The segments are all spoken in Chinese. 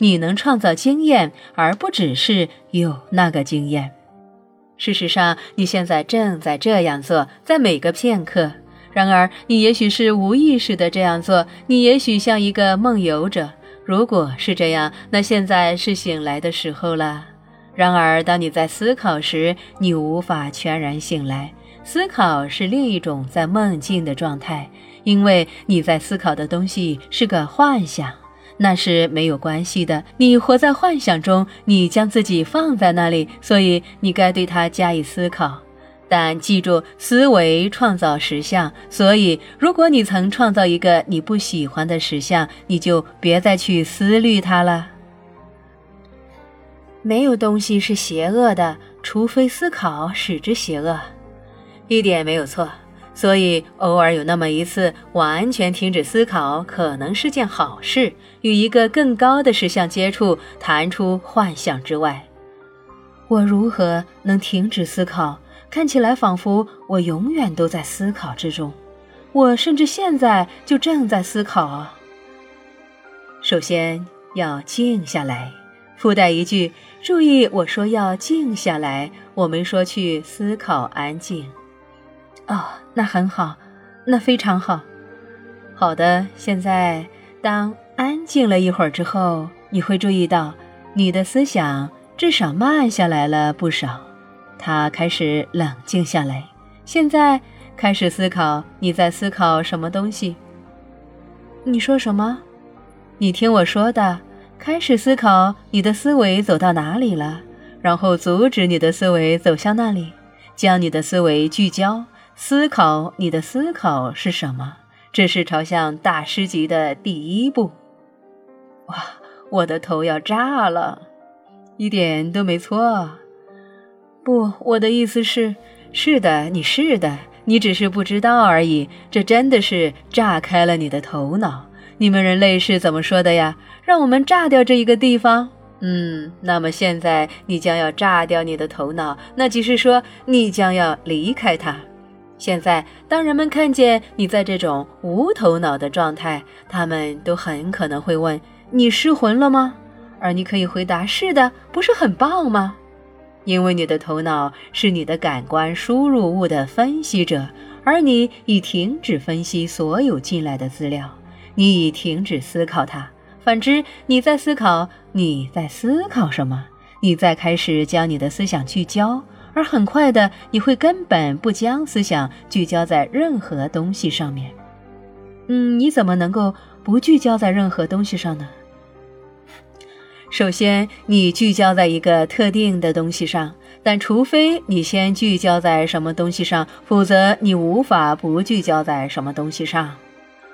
你能创造经验，而不只是有那个经验。事实上，你现在正在这样做，在每个片刻。然而，你也许是无意识的这样做，你也许像一个梦游者。如果是这样，那现在是醒来的时候了。然而，当你在思考时，你无法全然醒来。思考是另一种在梦境的状态，因为你在思考的东西是个幻想，那是没有关系的。你活在幻想中，你将自己放在那里，所以你该对它加以思考。但记住，思维创造实相，所以如果你曾创造一个你不喜欢的实相，你就别再去思虑它了。没有东西是邪恶的，除非思考使之邪恶。一点没有错，所以偶尔有那么一次完全停止思考，可能是件好事。与一个更高的实相接触，弹出幻象之外。我如何能停止思考？看起来仿佛我永远都在思考之中。我甚至现在就正在思考啊。首先要静下来，附带一句：注意，我说要静下来，我没说去思考安静。哦，那很好，那非常好。好的，现在当安静了一会儿之后，你会注意到你的思想至少慢下来了不少，它开始冷静下来。现在开始思考，你在思考什么东西？你说什么？你听我说的，开始思考你的思维走到哪里了，然后阻止你的思维走向那里，将你的思维聚焦。思考你的思考是什么？这是朝向大师级的第一步。哇，我的头要炸了！一点都没错。不，我的意思是，是的，你是的，你只是不知道而已。这真的是炸开了你的头脑。你们人类是怎么说的呀？让我们炸掉这一个地方。嗯，那么现在你将要炸掉你的头脑，那即是说你将要离开它。现在，当人们看见你在这种无头脑的状态，他们都很可能会问：“你失魂了吗？”而你可以回答：“是的，不是很棒吗？”因为你的头脑是你的感官输入物的分析者，而你已停止分析所有进来的资料，你已停止思考它。反之，你在思考，你在思考什么？你在开始将你的思想聚焦。而很快的，你会根本不将思想聚焦在任何东西上面。嗯，你怎么能够不聚焦在任何东西上呢？首先，你聚焦在一个特定的东西上，但除非你先聚焦在什么东西上，否则你无法不聚焦在什么东西上。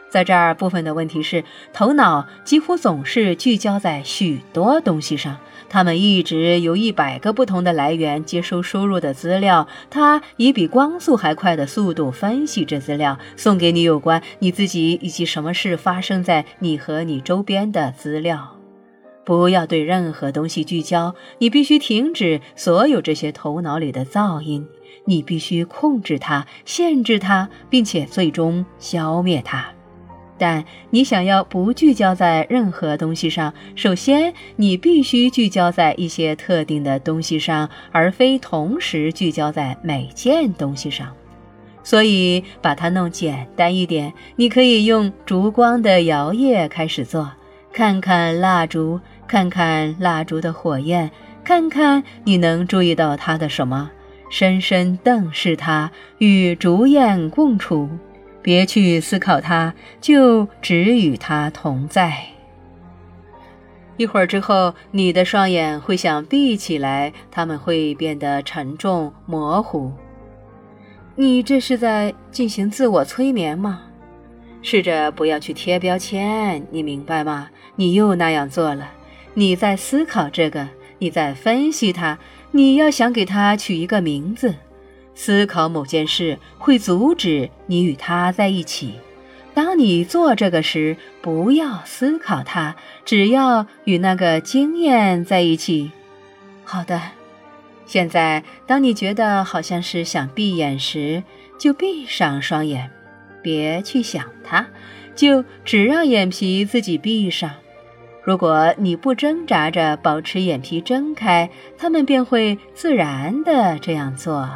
在这儿，部分的问题是，头脑几乎总是聚焦在许多东西上。他们一直由一百个不同的来源接收输入的资料，它以比光速还快的速度分析这资料，送给你有关你自己以及什么事发生在你和你周边的资料。不要对任何东西聚焦，你必须停止所有这些头脑里的噪音，你必须控制它、限制它，并且最终消灭它。但你想要不聚焦在任何东西上，首先你必须聚焦在一些特定的东西上，而非同时聚焦在每件东西上。所以把它弄简单一点，你可以用烛光的摇曳开始做，看看蜡烛，看看蜡烛的火焰，看看你能注意到它的什么，深深瞪视它，与烛焰共处。别去思考它，就只与它同在。一会儿之后，你的双眼会想闭起来，它们会变得沉重、模糊。你这是在进行自我催眠吗？试着不要去贴标签，你明白吗？你又那样做了。你在思考这个，你在分析它，你要想给它取一个名字。思考某件事会阻止你与他在一起。当你做这个时，不要思考它，只要与那个经验在一起。好的，现在当你觉得好像是想闭眼时，就闭上双眼，别去想它，就只让眼皮自己闭上。如果你不挣扎着保持眼皮睁开，他们便会自然的这样做。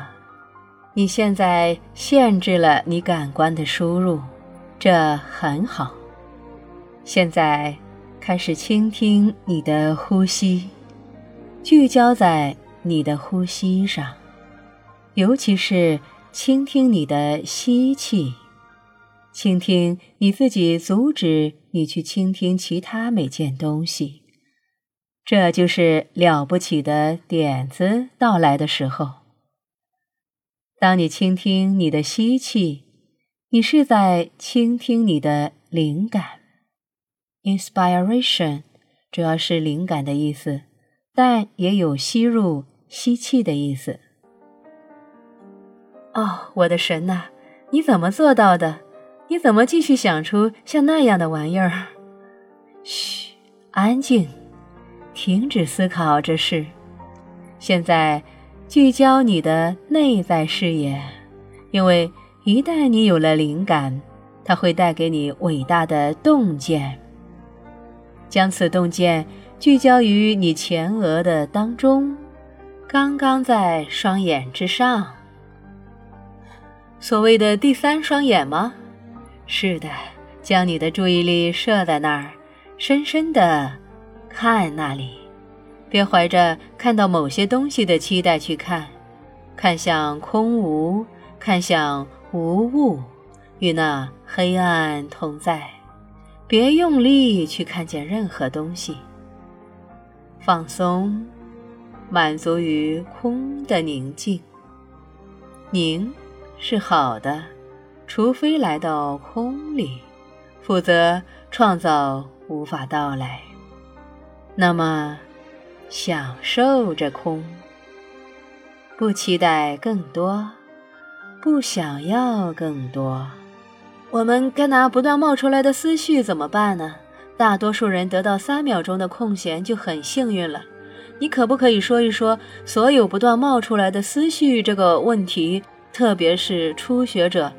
你现在限制了你感官的输入，这很好。现在开始倾听你的呼吸，聚焦在你的呼吸上，尤其是倾听你的吸气。倾听你自己，阻止你去倾听其他每件东西，这就是了不起的点子到来的时候。当你倾听你的吸气，你是在倾听你的灵感。Inspiration 主要是灵感的意思，但也有吸入、吸气的意思。哦，我的神呐，你怎么做到的？你怎么继续想出像那样的玩意儿？嘘，安静，停止思考这事。现在聚焦你的内在视野，因为一旦你有了灵感，它会带给你伟大的洞见。将此洞见聚焦于你前额的当中，刚刚在双眼之上。所谓的第三双眼吗？是的，将你的注意力设在那儿，深深的看那里，别怀着看到某些东西的期待去看，看向空无，看向无物，与那黑暗同在。别用力去看见任何东西，放松，满足于空的宁静。宁是好的。除非来到空里，否则创造无法到来。那么，享受着空，不期待更多，不想要更多。我们该拿不断冒出来的思绪怎么办呢？大多数人得到三秒钟的空闲就很幸运了。你可不可以说一说所有不断冒出来的思绪这个问题？特别是初学者。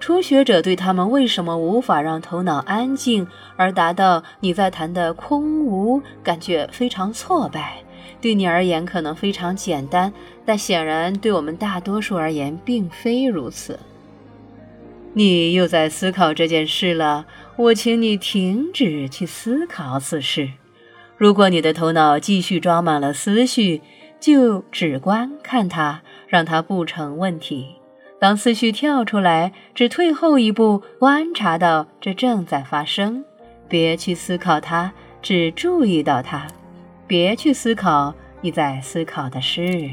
初学者对他们为什么无法让头脑安静而达到你在谈的空无感觉非常挫败。对你而言可能非常简单，但显然对我们大多数而言并非如此。你又在思考这件事了，我请你停止去思考此事。如果你的头脑继续装满了思绪，就只观看它，让它不成问题。当思绪跳出来，只退后一步，观察到这正在发生，别去思考它，只注意到它，别去思考你在思考的事，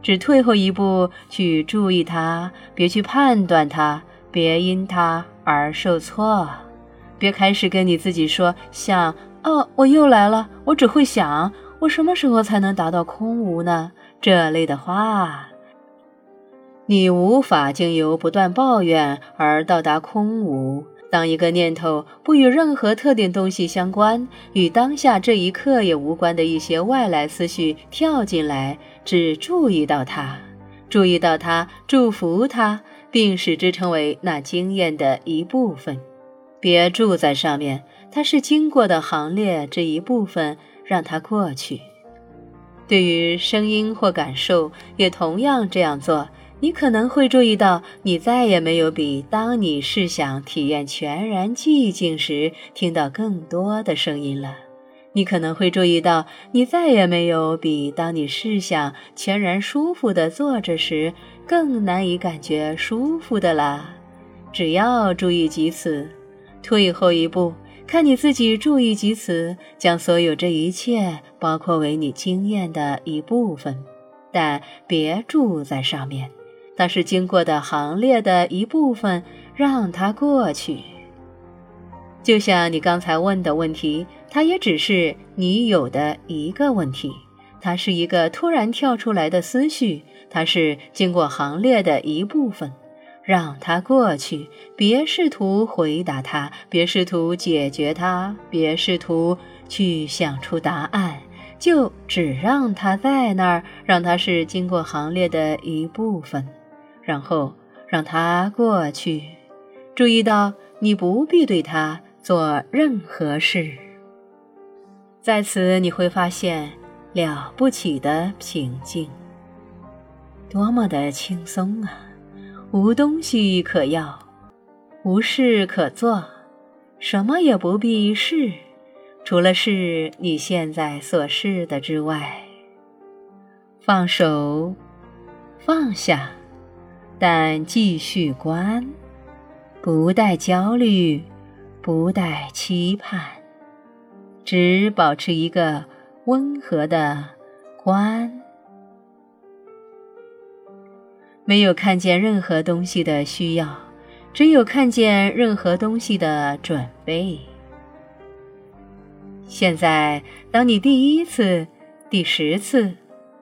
只退后一步去注意它，别去判断它，别因它而受挫，别开始跟你自己说想哦，我又来了，我只会想，我什么时候才能达到空无呢？这类的话。你无法经由不断抱怨而到达空无。当一个念头不与任何特定东西相关，与当下这一刻也无关的一些外来思绪跳进来，只注意到它，注意到它，祝福它，并使之成为那经验的一部分。别住在上面，它是经过的行列这一部分，让它过去。对于声音或感受，也同样这样做。你可能会注意到，你再也没有比当你试想体验全然寂静时听到更多的声音了。你可能会注意到，你再也没有比当你试想全然舒服的坐着时更难以感觉舒服的了。只要注意及此，退后一步，看你自己注意及此，将所有这一切包括为你经验的一部分，但别住在上面。它是经过的行列的一部分，让它过去。就像你刚才问的问题，它也只是你有的一个问题。它是一个突然跳出来的思绪，它是经过行列的一部分，让它过去。别试图回答它，别试图解决它，别试图去想出答案，就只让它在那儿，让它是经过行列的一部分。然后让它过去，注意到你不必对它做任何事。在此你会发现了不起的平静，多么的轻松啊！无东西可要，无事可做，什么也不必试，除了是你现在所试的之外。放手，放下，但继续观，不带焦虑，不带期盼，只保持一个温和的观。没有看见任何东西的需要，只有看见任何东西的准备。现在，当你第一次、第十次，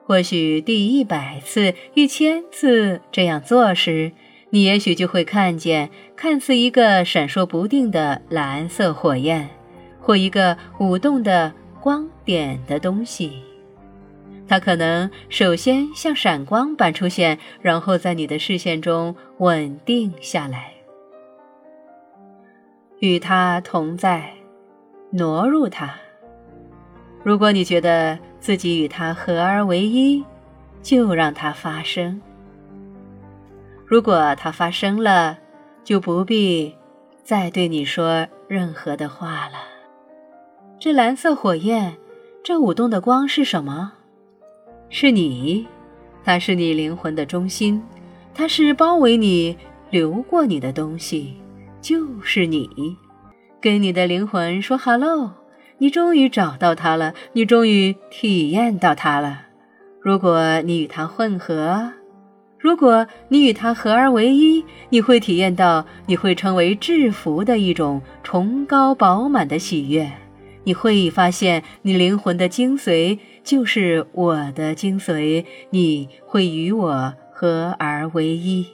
或许第一百次、一千次这样做时，你也许就会看见看似一个闪烁不定的蓝色火焰，或一个舞动的光点的东西。它可能首先像闪光般出现，然后在你的视线中稳定下来，与它同在，挪入它。如果你觉得自己与它合而为一，就让它发生。如果它发生了，就不必再对你说任何的话了。这蓝色火焰，这舞动的光是什么？是你，它是你灵魂的中心，它是包围你、流过你的东西，就是你。跟你的灵魂说 “hello”，你终于找到它了，你终于体验到它了。如果你与它混合，如果你与它合而为一，你会体验到，你会成为制服的一种崇高饱满的喜悦。你会发现，你灵魂的精髓就是我的精髓。你会与我合而为一，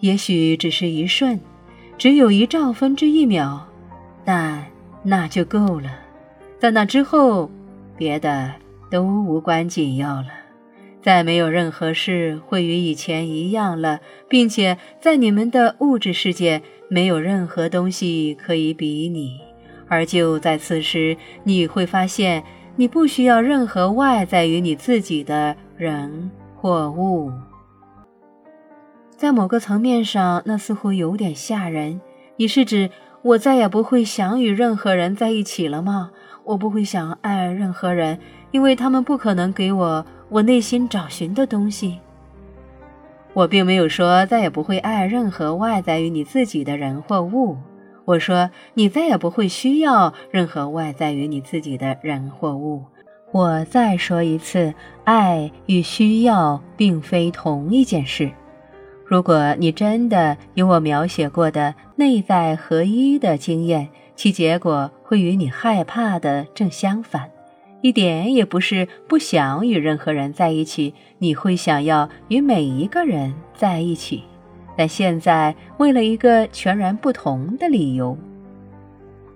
也许只是一瞬，只有一兆分之一秒，但那就够了。在那之后，别的都无关紧要了。再没有任何事会与以前一样了，并且在你们的物质世界，没有任何东西可以比拟。而就在此时，你会发现，你不需要任何外在于你自己的人或物。在某个层面上，那似乎有点吓人。你是指我再也不会想与任何人在一起了吗？我不会想爱任何人，因为他们不可能给我我内心找寻的东西。我并没有说再也不会爱任何外在于你自己的人或物。我说，你再也不会需要任何外在于你自己的人或物。我再说一次，爱与需要并非同一件事。如果你真的有我描写过的内在合一的经验，其结果会与你害怕的正相反，一点也不是不想与任何人在一起，你会想要与每一个人在一起。但现在，为了一个全然不同的理由，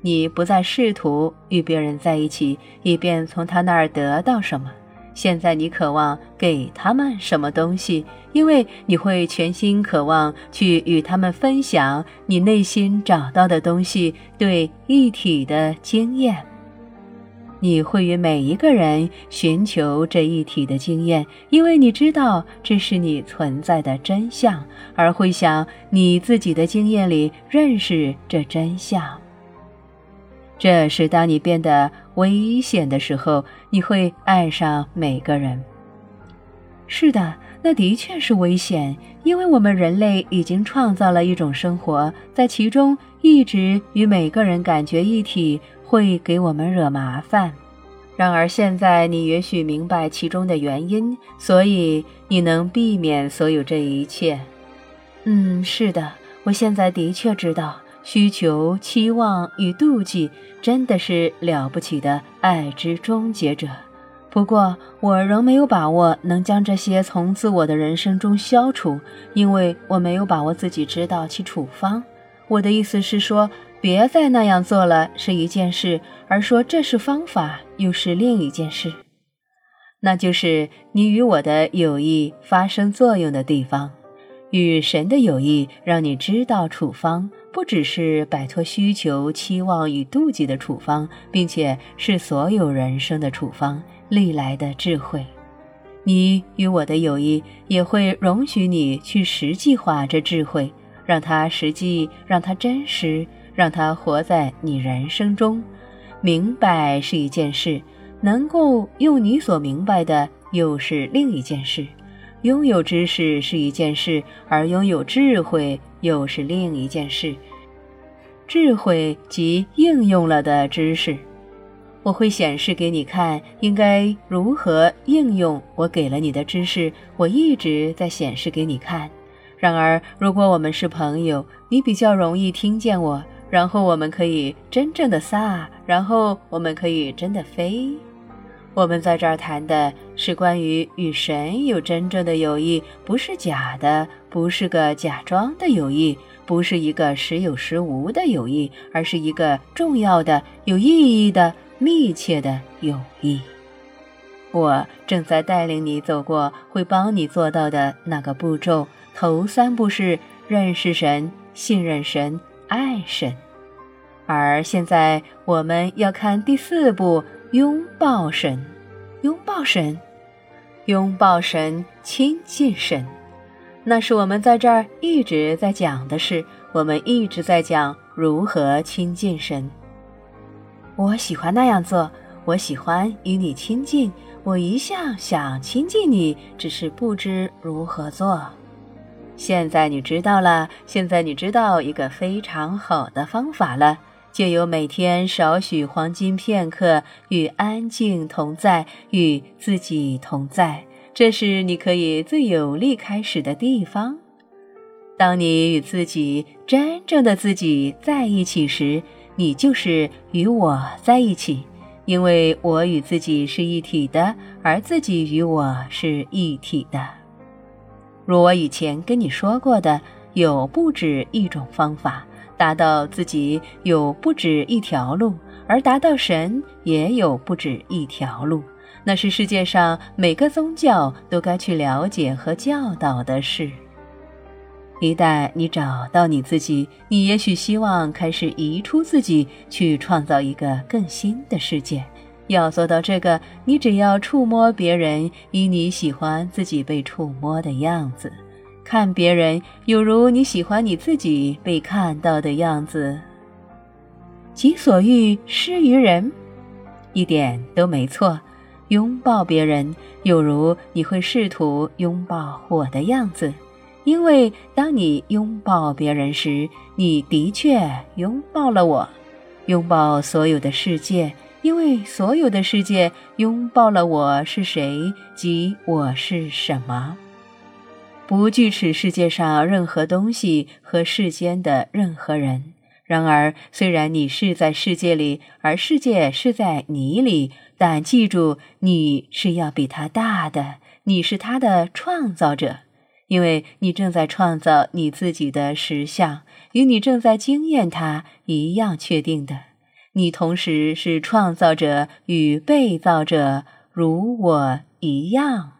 你不再试图与别人在一起，以便从他那儿得到什么。现在，你渴望给他们什么东西，因为你会全心渴望去与他们分享你内心找到的东西，对一体的经验。你会与每一个人寻求这一体的经验，因为你知道这是你存在的真相，而会想你自己的经验里认识这真相。这是当你变得危险的时候，你会爱上每个人。是的，那的确是危险，因为我们人类已经创造了一种生活，在其中一直与每个人感觉一体。会给我们惹麻烦。然而现在你也许明白其中的原因，所以你能避免所有这一切。嗯，是的，我现在的确知道，需求、期望与妒忌真的是了不起的爱之终结者。不过，我仍没有把握能将这些从自我的人生中消除，因为我没有把握自己知道其处方。我的意思是说。别再那样做了是一件事，而说这是方法又是另一件事。那就是你与我的友谊发生作用的地方，与神的友谊让你知道处方，不只是摆脱需求、期望与妒忌的处方，并且是所有人生的处方，历来的智慧。你与我的友谊也会容许你去实际化这智慧，让它实际，让它真实，让它活在你人生中。明白是一件事，能够用你所明白的又是另一件事。拥有知识是一件事，而拥有智慧又是另一件事。智慧及应用了的知识。我会显示给你看，应该如何应用我给了你的知识。我一直在显示给你看。然而，如果我们是朋友，你比较容易听见我，然后我们可以真正的撒，然后我们可以真的飞。我们在这儿谈的是关于与神有真正的友谊，不是假的，不是个假装的友谊。不是一个时有时无的友谊，而是一个重要的、有意义的、密切的友谊。我正在带领你走过会帮你做到的那个步骤。头三步是认识神、信任神、爱神。而现在我们要看第四步：拥抱神，拥抱神，拥抱神，亲近神。那是我们在这儿一直在讲的事，我们一直在讲如何亲近神。我喜欢那样做，我喜欢与你亲近，我一向想亲近你，只是不知如何做。现在你知道了，现在你知道一个非常好的方法了，就有每天少许黄金片刻与安静同在，与自己同在。这是你可以最有力开始的地方。当你与自己真正的自己在一起时，你就是与我在一起，因为我与自己是一体的，而自己与我是一体的。如我以前跟你说过的，有不止一种方法达到自己，有不止一条路，而达到神也有不止一条路。那是世界上每个宗教都该去了解和教导的事。一旦你找到你自己，你也许希望开始移出自己，去创造一个更新的世界。要做到这个，你只要触摸别人，以你喜欢自己被触摸的样子，看别人有如你喜欢你自己被看到的样子。己所欲施于人，一点都没错。拥抱别人，有如你会试图拥抱我的样子，因为当你拥抱别人时，你的确拥抱了我，拥抱所有的世界，因为所有的世界拥抱了我是谁及我是什么。不惧耻世界上任何东西和世间的任何人。然而，虽然你是在世界里，而世界是在你里。但记住，你是要比他大的，你是他的创造者，因为你正在创造你自己的实相，与你正在经验它一样确定的。你同时是创造者与被造者，如我一样。